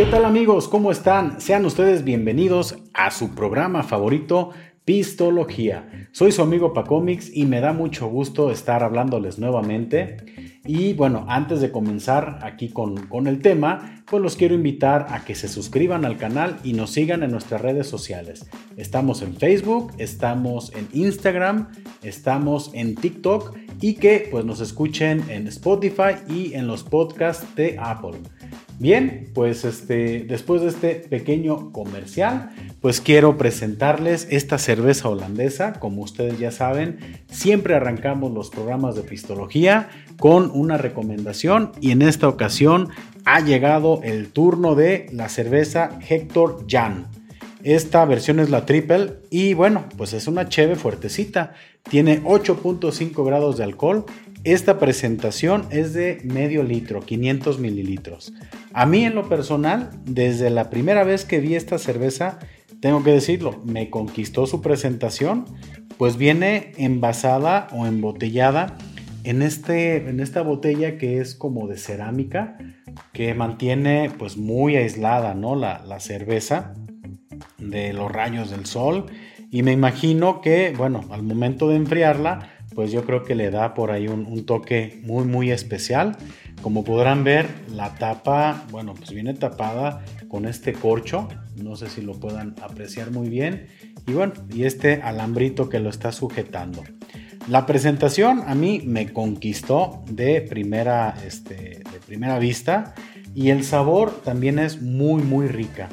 ¿Qué tal amigos? ¿Cómo están? Sean ustedes bienvenidos a su programa favorito, Pistología. Soy su amigo Pacomix y me da mucho gusto estar hablándoles nuevamente. Y bueno, antes de comenzar aquí con, con, el tema, pues los quiero invitar a que se suscriban al canal y nos sigan en nuestras redes sociales. Estamos en Facebook, estamos en Instagram, estamos en TikTok y que pues nos escuchen en Spotify y en los podcasts de Apple. Bien, pues este, después de este pequeño comercial, pues quiero presentarles esta cerveza holandesa. Como ustedes ya saben, siempre arrancamos los programas de pistología con una recomendación y en esta ocasión ha llegado el turno de la cerveza Hector Jan. Esta versión es la triple y bueno, pues es una cheve fuertecita. Tiene 8.5 grados de alcohol. Esta presentación es de medio litro, 500 mililitros. A mí en lo personal, desde la primera vez que vi esta cerveza, tengo que decirlo, me conquistó su presentación, pues viene envasada o embotellada en, este, en esta botella que es como de cerámica, que mantiene pues muy aislada ¿no? la, la cerveza de los rayos del sol. Y me imagino que, bueno, al momento de enfriarla, pues yo creo que le da por ahí un, toque muy, muy especial. Como podrán ver, la tapa, bueno, pues viene tapada con este corcho. No sé si lo puedan apreciar muy bien. Y bueno, y este alambrito que lo está sujetando. La presentación a mí me conquistó de primera, este, de primera vista. Y el sabor también es muy, muy rica.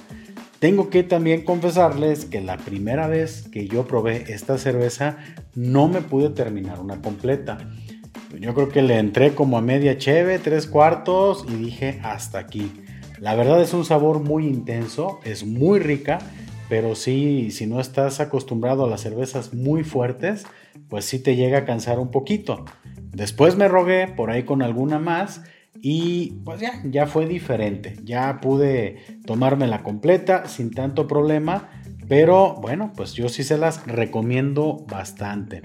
Tengo que también confesarles que la primera vez que yo probé esta cerveza no me pude terminar una completa. Yo creo que le entré como a media cheve, tres cuartos y dije hasta aquí. La verdad es un sabor muy intenso, es muy rica, pero sí, si no estás acostumbrado a las cervezas muy fuertes, pues sí te llega a cansar un poquito. Después me rogué por ahí con alguna más y pues ya, ya fue diferente. Ya pude tomármela completa sin tanto problema. Pero bueno, pues yo sí se las recomiendo bastante.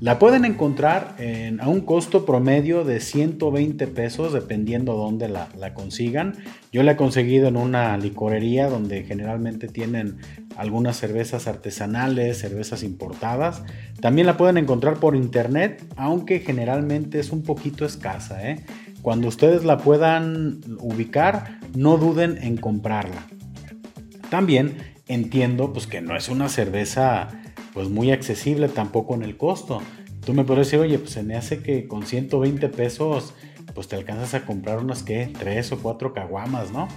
La pueden encontrar a un costo promedio de 120 pesos dependiendo dónde la, la, consigan. Yo la he conseguido en una licorería donde generalmente tienen algunas cervezas artesanales, cervezas importadas. También la pueden encontrar por internet, aunque generalmente es un poquito escasa. ¿eh? Cuando ustedes la puedan ubicar, no duden en comprarla. También entiendo pues que no es una cerveza pues muy accesible tampoco en el costo. Tú me puedes decir, oye, pues se me hace que con 120 pesos pues te alcanzas a comprar unas que 3 o 4 caguamas, ¿no?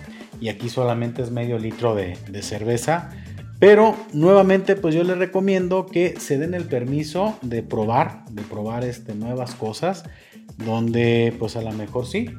Y aquí solamente es medio litro de, de cerveza. Pero nuevamente pues yo les recomiendo que se den el permiso de probar, de probar este, nuevas cosas donde pues a lo mejor sí,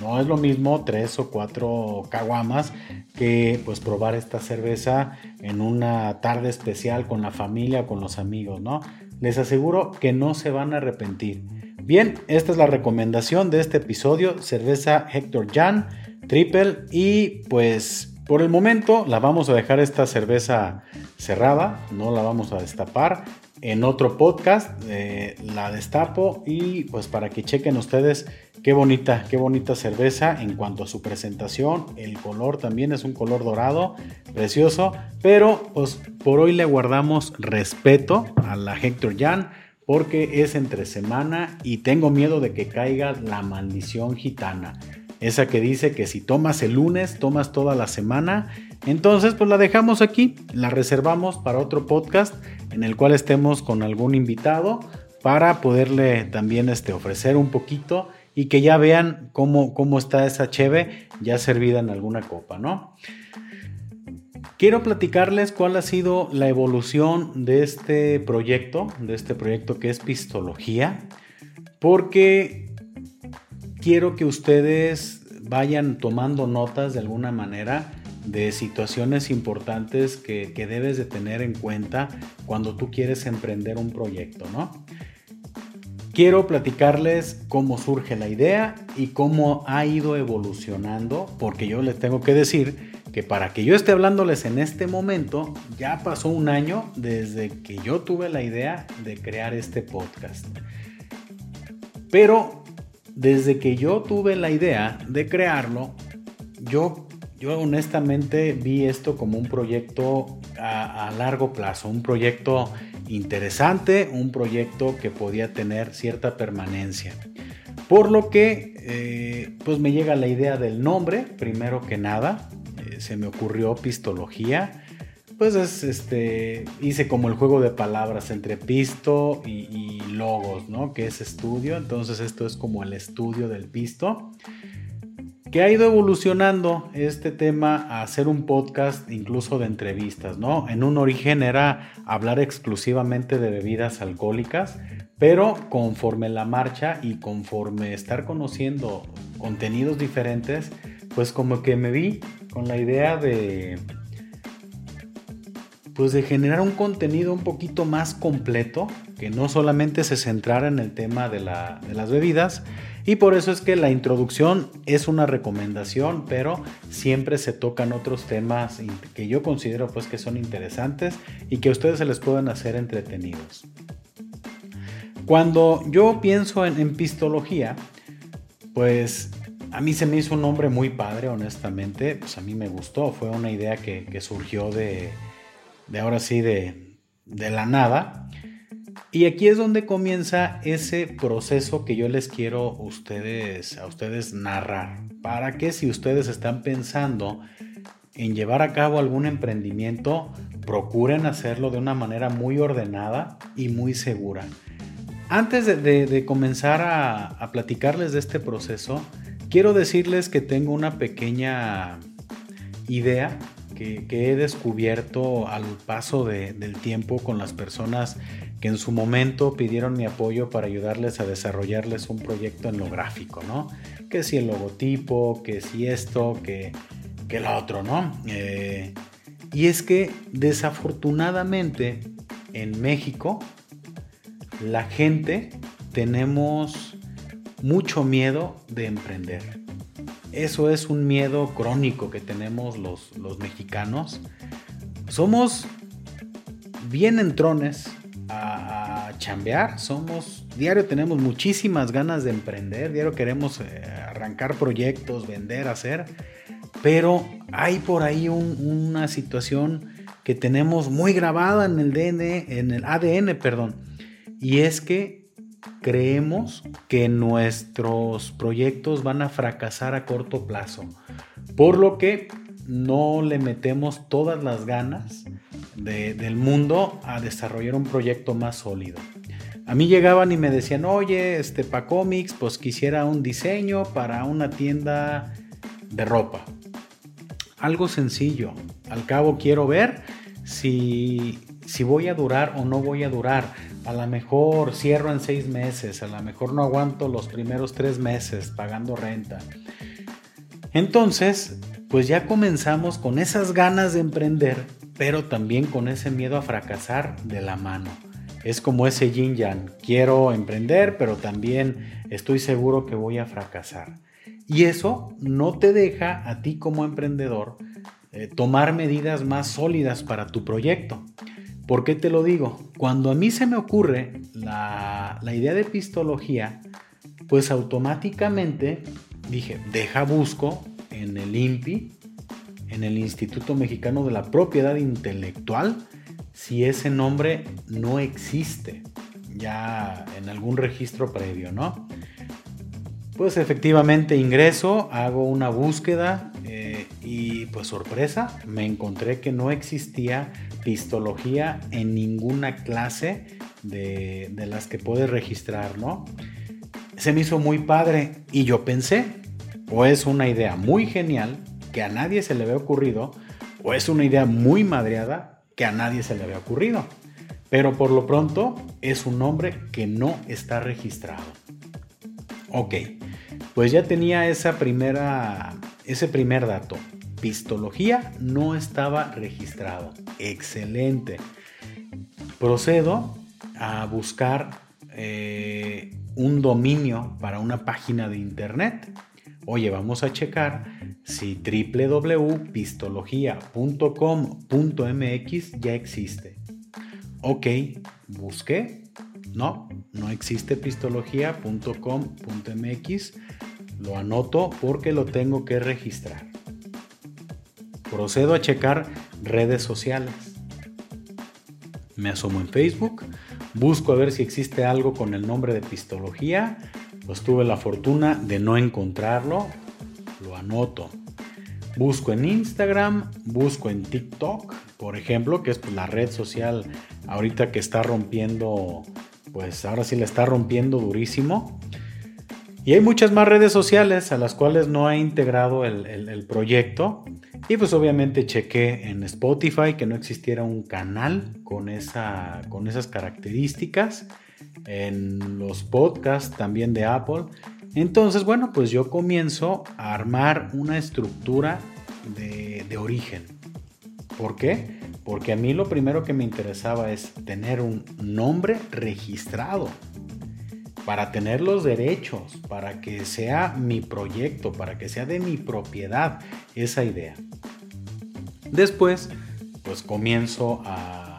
no es lo mismo tres o cuatro caguamas que pues probar esta cerveza en una tarde especial con la familia o con los amigos, ¿no? Les aseguro que no se van a arrepentir. Bien, esta es la recomendación de este episodio, cerveza Hector Jan Triple y pues por el momento la vamos a dejar esta cerveza cerrada, no la vamos a destapar en otro podcast, eh, la destapo y pues para que chequen ustedes qué bonita, qué bonita cerveza en cuanto a su presentación, el color también es un color dorado, precioso, pero pues por hoy le guardamos respeto a la Hector Jan porque es entre semana y tengo miedo de que caiga la maldición gitana. Esa que dice que si tomas el lunes, tomas toda la semana. Entonces, pues la dejamos aquí, la reservamos para otro podcast en el cual estemos con algún invitado para poderle también este, ofrecer un poquito y que ya vean cómo, cómo está esa cheve ya servida en alguna copa, ¿no? Quiero platicarles cuál ha sido la evolución de este proyecto, de este proyecto que es Pistología, porque quiero que ustedes vayan tomando notas de alguna manera de situaciones importantes que, debes de tener en cuenta cuando tú quieres emprender un proyecto, ¿no? Quiero platicarles cómo surge la idea y cómo ha ido evolucionando, porque yo les tengo que decir que para que yo esté hablándoles en este momento, ya pasó un año desde que yo tuve la idea de crear este podcast. Pero desde que yo tuve la idea de crearlo, yo yo honestamente vi esto como un proyecto a, largo plazo, un proyecto interesante, un proyecto que podía tener cierta permanencia. Por lo que, eh, pues me llega la idea del nombre, primero que nada, eh, se me ocurrió pistología. Pues es, este, hice como el juego de palabras entre pisto y, y logos, ¿no? Que es estudio, entonces esto es como el estudio del pisto que ha ido evolucionando este tema a hacer un podcast incluso de entrevistas, ¿no? En un origen era hablar exclusivamente de bebidas alcohólicas, pero conforme la marcha y conforme estar conociendo contenidos diferentes, pues como que me vi con la idea de pues de generar un contenido un poquito más completo, que no solamente se centrara en el tema de, de las bebidas, y por eso es que la introducción es una recomendación, pero siempre se tocan otros temas que yo considero pues que son interesantes y que a ustedes se les pueden hacer entretenidos. Cuando yo pienso en, pistología, pues a mí se me hizo un nombre muy padre, honestamente, pues a mí me gustó, fue una idea que, surgió de, de ahora sí de, de la nada y aquí es donde comienza ese proceso que yo les quiero ustedes, a ustedes narrar. Para que si ustedes están pensando en llevar a cabo algún emprendimiento, procuren hacerlo de una manera muy ordenada y muy segura. Antes de, comenzar a, platicarles de este proceso, quiero decirles que tengo una pequeña idea que, he descubierto al paso del tiempo con las personas que en su momento pidieron mi apoyo para ayudarles a desarrollarles un proyecto en lo gráfico, ¿no? Que si el logotipo, que si esto, que, que lo otro, ¿no? Eh, y es que desafortunadamente en México la gente tenemos mucho miedo de emprender. Eso es un miedo crónico que tenemos los, los mexicanos. Somos bien entrones, chambear. Somos, diario tenemos muchísimas ganas de emprender, diario queremos eh, arrancar proyectos, vender, hacer, pero hay por ahí una situación que tenemos muy grabada en el DN, en el ADN, perdón, y es que creemos que nuestros proyectos van a fracasar a corto plazo, por lo que no le metemos todas las ganas del mundo a desarrollar un proyecto más sólido. A mí llegaban y me decían, oye, este Pacomics, pues quisiera un diseño para una tienda de ropa. Algo sencillo. Al cabo quiero ver si, si voy a durar o no voy a durar. A lo mejor cierro en seis meses, a lo mejor no aguanto los primeros tres meses pagando renta. Entonces, pues ya comenzamos con esas ganas de emprender pero también con ese miedo a fracasar de la mano. Es como ese yin yang, quiero emprender, pero también estoy seguro que voy a fracasar. Y eso no te deja a ti como emprendedor eh, tomar medidas más sólidas para tu proyecto. ¿Por qué te lo digo? Cuando a mí se me ocurre la, la idea de pistología, pues automáticamente dije, deja busco en el INPI en el Instituto Mexicano de la Propiedad Intelectual si ese nombre no existe ya en algún registro previo, ¿no? Pues efectivamente ingreso, hago una búsqueda eh, y pues sorpresa, me encontré que no existía pistología en ninguna clase de, de las que puedes registrar, ¿no? Se me hizo muy padre y yo pensé, o es una idea muy genial que a nadie se le había ocurrido o es una idea muy madreada que a nadie se le había ocurrido. Pero por lo pronto es un nombre que no está registrado. Ok, pues ya tenía esa primera, ese primer dato. Pistología no estaba registrado. Excelente. Procedo a buscar eh, un dominio para una página de internet. Oye, vamos a checar si www.pistologia.com.mx ya existe. Ok, busqué. No, no existe pistología.com.mx. Lo anoto porque lo tengo que registrar. procedo a checar redes sociales. Me asomo en Facebook, busco a ver si existe algo con el nombre de pistología, pues tuve la fortuna de no encontrarlo, lo anoto. Busco en Instagram, busco en TikTok, por ejemplo, que es pues, la red social ahorita que está rompiendo, pues ahora sí la está rompiendo durísimo. Y hay muchas más redes sociales a las cuales no he integrado el, proyecto. Y pues obviamente chequé en Spotify que no existiera un canal con, esa, con esas características. En los podcasts también de Apple. Entonces, bueno, pues yo comienzo a armar una estructura de, de origen. ¿Por qué? Porque a mí lo primero que me interesaba es tener un nombre registrado para tener los derechos, para que sea mi proyecto, para que sea de mi propiedad esa idea. Después, pues comienzo a,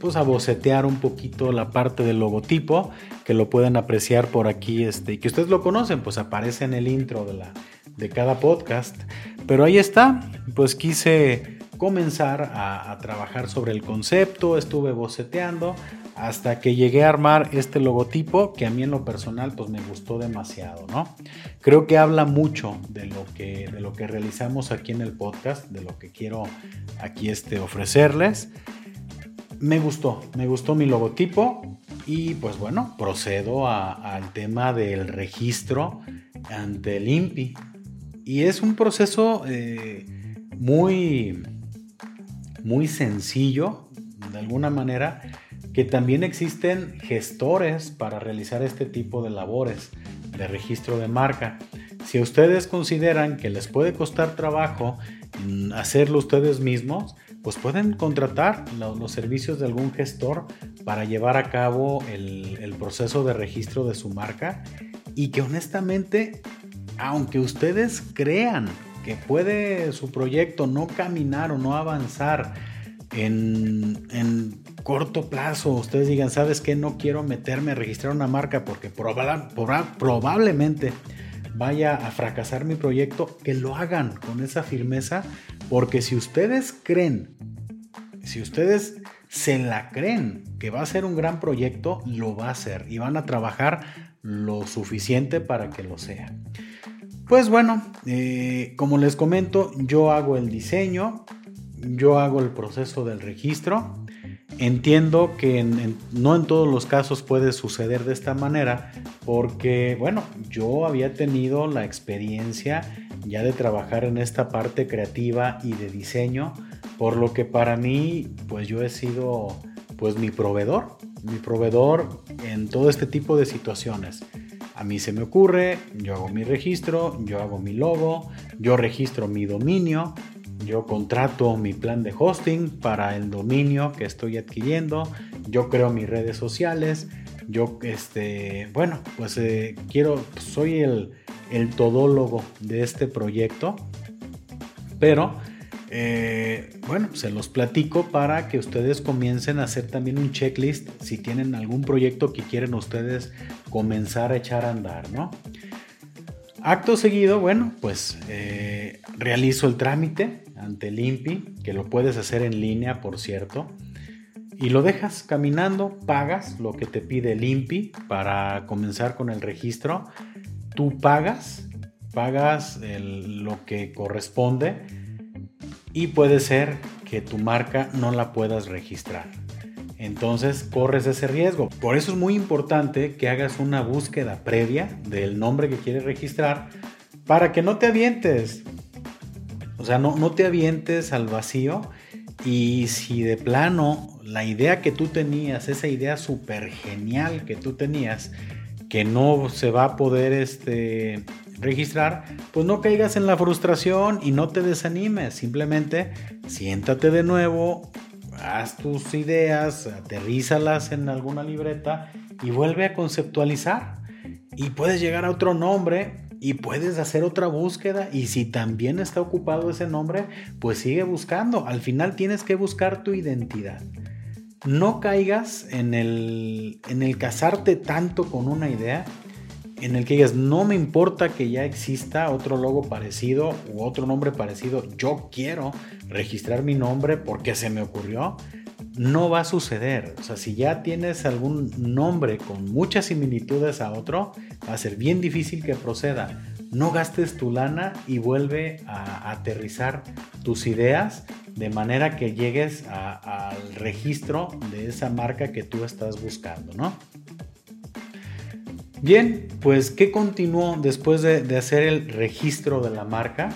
pues a bocetear un poquito la parte del logotipo, que lo pueden apreciar por aquí, este, y que ustedes lo conocen, pues aparece en el intro de, la, de cada podcast. Pero ahí está, pues quise comenzar a, trabajar sobre el concepto, estuve boceteando, hasta que llegué a armar este logotipo que a mí en lo personal pues me gustó demasiado, ¿no? Creo que habla mucho de lo que, de lo que realizamos aquí en el podcast, de lo que quiero aquí este, ofrecerles. Me gustó, me gustó mi logotipo y pues bueno, procedo al tema del registro ante el INPI. Y es un proceso eh, muy, muy sencillo, de alguna manera, que también existen gestores para realizar este tipo de labores de registro de marca. Si ustedes consideran que les puede costar trabajo mm, hacerlo ustedes mismos, pues pueden contratar los, servicios de algún gestor para llevar a cabo el, proceso de registro de su marca y que honestamente, aunque ustedes crean que puede su proyecto no caminar o no avanzar en, en corto plazo ustedes digan, ¿sabes qué? No quiero meterme a registrar una marca porque probablemente vaya a fracasar mi proyecto, que lo hagan con esa firmeza, porque si ustedes creen, si ustedes se la creen que va a ser un gran proyecto, lo va a ser y van a trabajar lo suficiente para que lo sea. Pues bueno, eh, como les comento, yo hago el diseño, yo hago el proceso del registro, Entiendo que no en todos los casos puede suceder de esta manera porque, bueno, yo había tenido la experiencia ya de trabajar en esta parte creativa y de diseño, por lo que para mí, pues yo he sido, pues mi proveedor, mi proveedor en todo este tipo de situaciones. A mí se me ocurre, yo hago mi registro, yo hago mi logo, yo registro mi dominio, yo contrato mi plan de hosting para el dominio que estoy adquiriendo, yo creo mis redes sociales, yo, este, bueno, pues eh, quiero, soy el, el todólogo de este proyecto, pero eh, bueno, se los platico para que ustedes comiencen a hacer también un checklist si tienen algún proyecto que quieren ustedes comenzar a echar a andar, ¿no? Acto seguido, bueno, pues eh, realizo el trámite ante el INPI, que lo puedes hacer en línea, por cierto, y lo dejas caminando, pagas lo que te pide el INPI para comenzar con el registro. Tú pagas, pagas lo que corresponde y puede ser que tu marca no la puedas registrar entonces corres ese riesgo. Por eso es muy importante que hagas una búsqueda previa del nombre que quieres registrar para que no te avientes. O sea, no, no te avientes al vacío y si de plano la idea que tú tenías, esa idea súper genial que tú tenías, que no se va a poder este, registrar, pues no caigas en la frustración y no te desanimes. Simplemente siéntate de nuevo, haz tus ideas, aterrízalas en alguna libreta y vuelve a conceptualizar. Y puedes llegar a otro nombre y puedes hacer otra búsqueda y si también está ocupado ese nombre, pues sigue buscando. Al final tienes que buscar tu identidad. No caigas en el, en el casarte tanto con una idea en el que digas, no me importa que ya exista otro logo parecido u otro nombre parecido, yo quiero registrar mi nombre porque se me ocurrió, no va a suceder. O sea, si ya tienes algún nombre con muchas similitudes a otro, va a ser bien difícil que proceda. No gastes tu lana y vuelve a aterrizar tus ideas de manera que llegues al registro de esa marca que tú estás buscando, ¿no? Bien, pues ¿qué continuó después de, hacer el registro de la marca?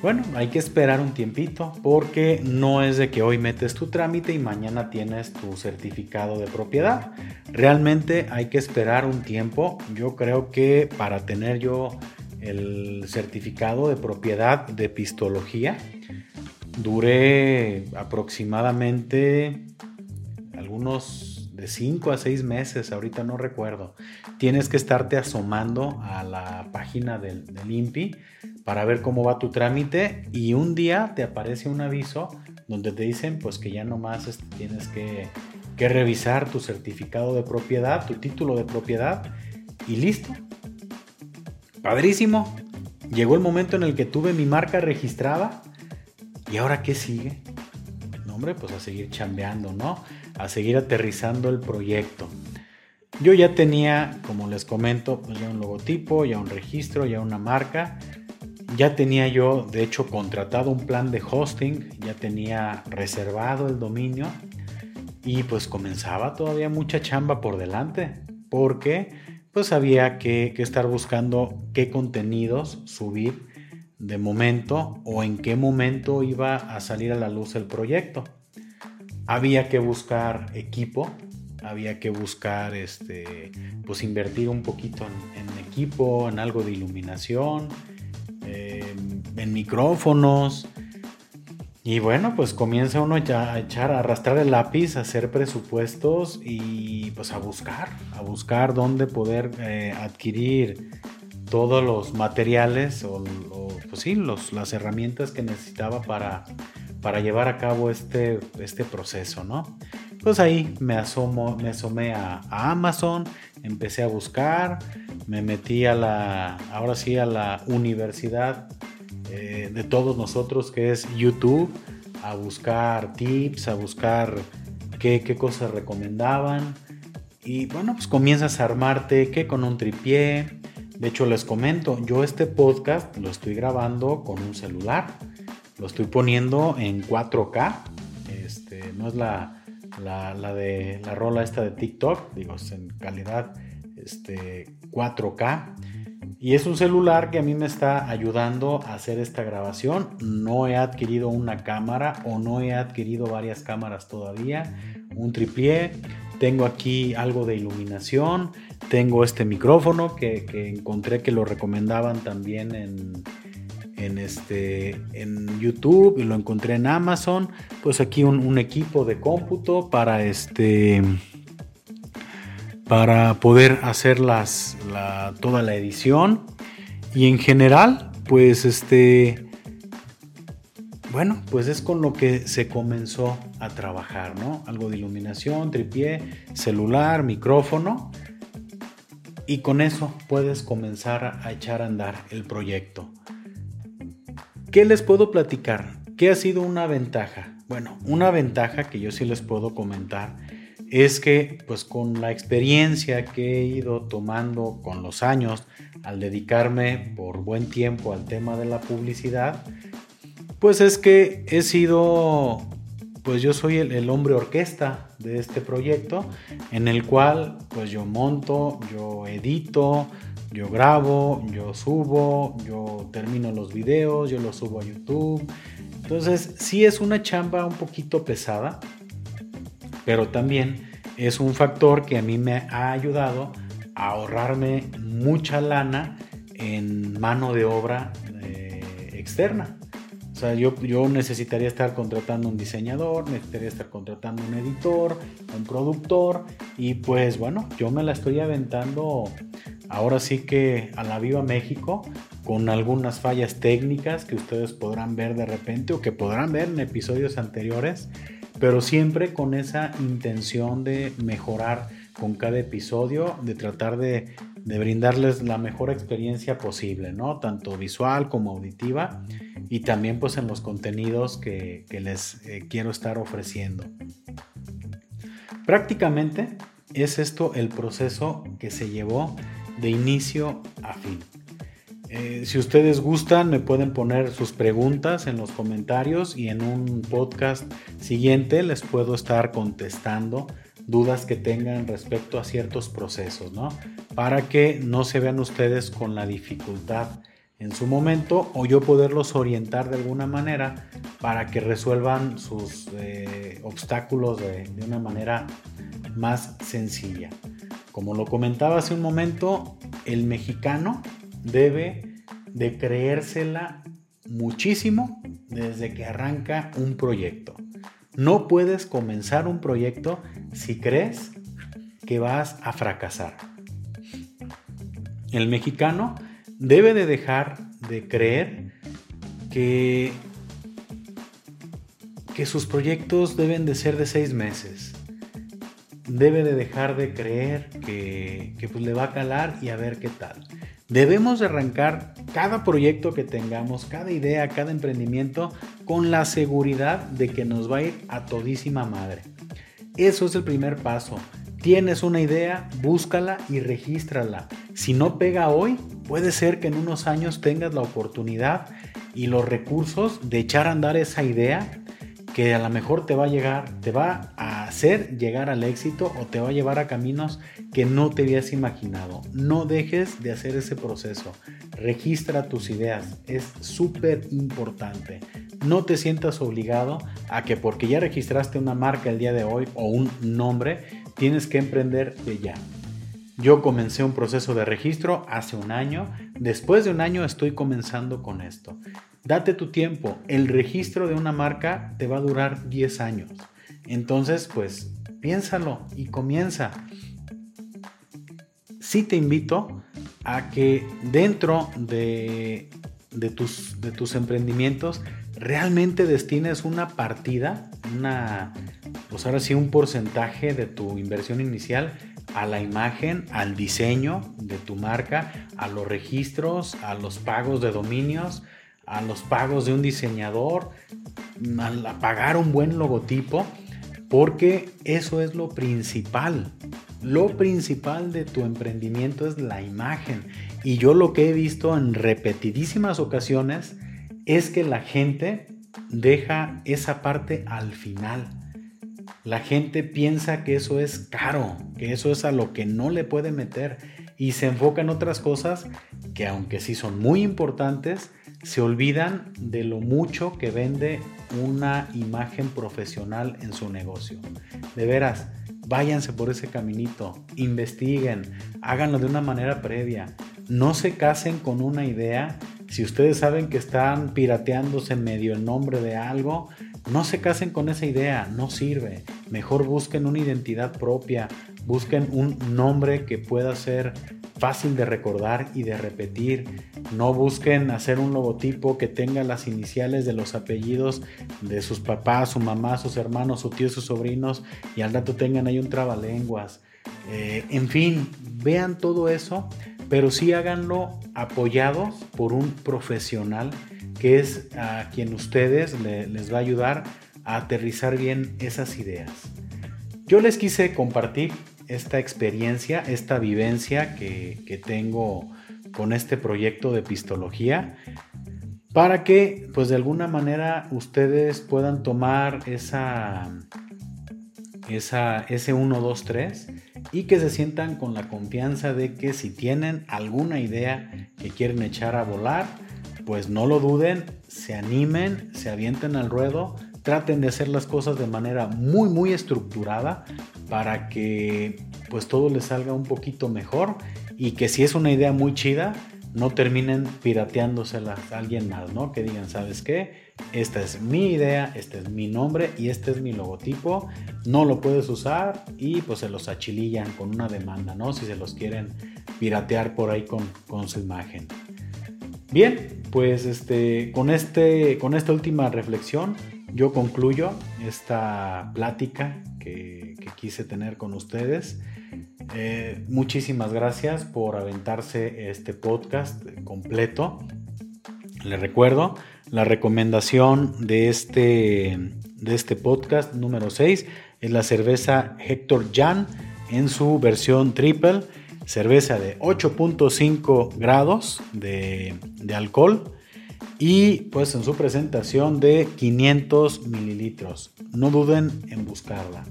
Bueno, hay que esperar un tiempito porque no es de que hoy metes tu trámite y mañana tienes tu certificado de propiedad. Realmente hay que esperar un tiempo. Yo creo que para tener yo el certificado de propiedad de pistología, duré aproximadamente algunos de 5 a 6 meses, ahorita no recuerdo. Tienes que estarte asomando a la página del, del, INPI para ver cómo va tu trámite y un día te aparece un aviso donde te dicen pues que ya nomás este, tienes que, revisar tu certificado de propiedad, tu título de propiedad y listo. Padrísimo. Llegó el momento en el que tuve mi marca registrada y ahora qué sigue? No, hombre, pues a seguir chambeando, ¿no? a seguir aterrizando el proyecto. Yo ya tenía, como les comento, pues ya un logotipo, ya un registro, ya una marca. Ya tenía yo, de hecho, contratado un plan de hosting, ya tenía reservado el dominio y pues comenzaba todavía mucha chamba por delante, porque pues había que, que estar buscando qué contenidos subir de momento o en qué momento iba a salir a la luz el proyecto. Había que buscar equipo, había que buscar, este, pues invertir un poquito en, equipo, en algo de iluminación, en micrófonos. Y bueno, pues comienza uno a echar, a arrastrar el lápiz, a hacer presupuestos y pues a buscar, a buscar dónde poder eh, adquirir todos los materiales o, pues sí, los, las herramientas que necesitaba para para llevar a cabo este, este proceso, ¿no? Pues ahí me asomo, me asomé a, Amazon, empecé a buscar, me metí a la, ahora sí, a la universidad eh, de todos nosotros que es YouTube, a buscar tips, a buscar qué, qué cosas recomendaban. Y bueno, pues comienzas a armarte que con un tripié. De hecho, les comento, yo este podcast lo estoy grabando con un celular. Lo estoy poniendo en 4K. Este, no es la, la, de la rola esta de TikTok, digo, es en calidad este, 4K. Y es un celular que a mí me está ayudando a hacer esta grabación. No he adquirido una cámara o no he adquirido varias cámaras todavía. Un tripié. Tengo aquí algo de iluminación. Tengo este micrófono que, encontré que lo recomendaban también en, en, este, en YouTube y lo encontré en Amazon. Pues aquí un, equipo de cómputo para este para poder hacer las, toda la edición y en general pues este bueno pues es con lo que se comenzó a trabajar no algo de iluminación tripié celular micrófono y con eso puedes comenzar a echar a andar el proyecto ¿Qué les puedo platicar? ¿Qué ha sido una ventaja? Bueno, una ventaja que yo sí les puedo comentar es que pues con la experiencia que he ido tomando con los años al dedicarme por buen tiempo al tema de la publicidad, pues es que he sido, pues yo soy el, hombre orquesta de este proyecto en el cual pues yo monto, yo edito, yo grabo, yo subo, yo termino los videos, yo los subo a YouTube. Entonces, sí es una chamba un poquito pesada, pero también es un factor que a mí me ha ayudado a ahorrarme mucha lana en mano de obra eh, externa. O sea, yo, yo necesitaría estar contratando un diseñador, necesitaría estar contratando un editor, un productor, y pues bueno, yo me la estoy aventando ahora sí que a la Viva México, con algunas fallas técnicas que ustedes podrán ver de repente o que podrán ver en episodios anteriores, pero siempre con esa intención de mejorar con cada episodio, de tratar de, brindarles la mejor experiencia posible, ¿no? Tanto visual como auditiva y también pues en los contenidos que, les eh, quiero estar ofreciendo. Prácticamente es esto el proceso que se llevó de inicio a fin. Eh, si ustedes gustan, me pueden poner sus preguntas en los comentarios y en un podcast siguiente les puedo estar contestando dudas que tengan respecto a ciertos procesos, ¿no? Para que no se vean ustedes con la dificultad en su momento o yo poderlos orientar de alguna manera para que resuelvan sus eh, obstáculos de, de una manera más sencilla. Como lo comentaba hace un momento, el mexicano debe de creérsela muchísimo desde que arranca un proyecto. No puedes comenzar un proyecto si crees que vas a fracasar. El mexicano debe de dejar de creer que, que sus proyectos deben de ser de seis meses. Debe de dejar de creer que, que pues le va a calar y a ver qué tal. Debemos de arrancar cada proyecto que tengamos, cada idea, cada emprendimiento con la seguridad de que nos va a ir a todísima madre. Eso es el primer paso. Tienes una idea, búscala y regístrala. Si no pega hoy, puede ser que en unos años tengas la oportunidad y los recursos de echar a andar esa idea que a lo mejor te va a llegar, te va a hacer llegar al éxito o te va a llevar a caminos que no te habías imaginado. No dejes de hacer ese proceso. Registra tus ideas. Es súper importante. No te sientas obligado a que porque ya registraste una marca el día de hoy o un nombre, tienes que emprender de ya. Yo comencé un proceso de registro hace un año. Después de un año estoy comenzando con esto. Date tu tiempo. El registro de una marca te va a durar 10 años. Entonces, pues, piénsalo y comienza. Sí te invito a que dentro de, tus, de tus emprendimientos realmente destines una partida, una, pues ahora sí, un porcentaje de tu inversión inicial a la imagen, al diseño de tu marca, a los registros, a los pagos de dominios, a los pagos de un diseñador, a pagar un buen logotipo, porque eso es lo principal. Lo principal de tu emprendimiento es la imagen. Y yo lo que he visto en repetidísimas ocasiones es que la gente deja esa parte al final. La gente piensa que eso es caro, que eso es a lo que no le puede meter y se enfoca en otras cosas que aunque sí son muy importantes, se olvidan de lo mucho que vende una imagen profesional en su negocio. De veras, váyanse por ese caminito, investiguen, háganlo de una manera previa. No se casen con una idea. Si ustedes saben que están pirateándose medio el nombre de algo, no se casen con esa idea, no sirve. Mejor busquen una identidad propia, busquen un nombre que pueda ser fácil de recordar y de repetir. No busquen hacer un logotipo que tenga las iniciales de los apellidos de sus papás, su mamá, sus hermanos, su tío, sus sobrinos y al rato tengan ahí un trabalenguas. Eh, en fin, vean todo eso, pero sí háganlo apoyados por un profesional que es a quien ustedes les va a ayudar a aterrizar bien esas ideas. Yo les quise compartir esta experiencia, esta vivencia que, tengo con este proyecto de pistología para que pues de alguna manera ustedes puedan tomar esa, esa, ese 1, 2, 3 y que se sientan con la confianza de que si tienen alguna idea que quieren echar a volar, pues no lo duden, se animen, se avienten al ruedo, traten de hacer las cosas de manera muy muy estructurada para que pues todo les salga un poquito mejor y que si es una idea muy chida, no terminen pirateándosela a alguien más, ¿no? Que digan, ¿sabes qué? Esta es mi idea, este es mi nombre y este es mi logotipo. No lo puedes usar y pues se los achilillan con una demanda, ¿no? Si se los quieren piratear por ahí con, con su imagen. Bien, pues este, con, este, con esta última reflexión yo concluyo esta plática que, quise tener con ustedes. Eh, muchísimas gracias por aventarse este podcast completo. Le recuerdo la recomendación de este, de este podcast número 6 es la cerveza Hector Jan en su versión triple, cerveza de 8.5 grados de, alcohol y pues en su presentación de 500 mililitros. No duden en buscarla.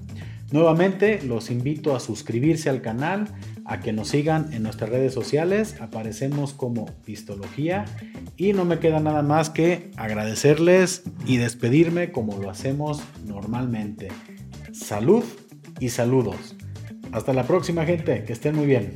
Nuevamente los invito a suscribirse al canal, a que nos sigan en nuestras redes sociales, aparecemos como Pistología y no me queda nada más que agradecerles y despedirme como lo hacemos normalmente. Salud y saludos. Hasta la próxima gente, que estén muy bien.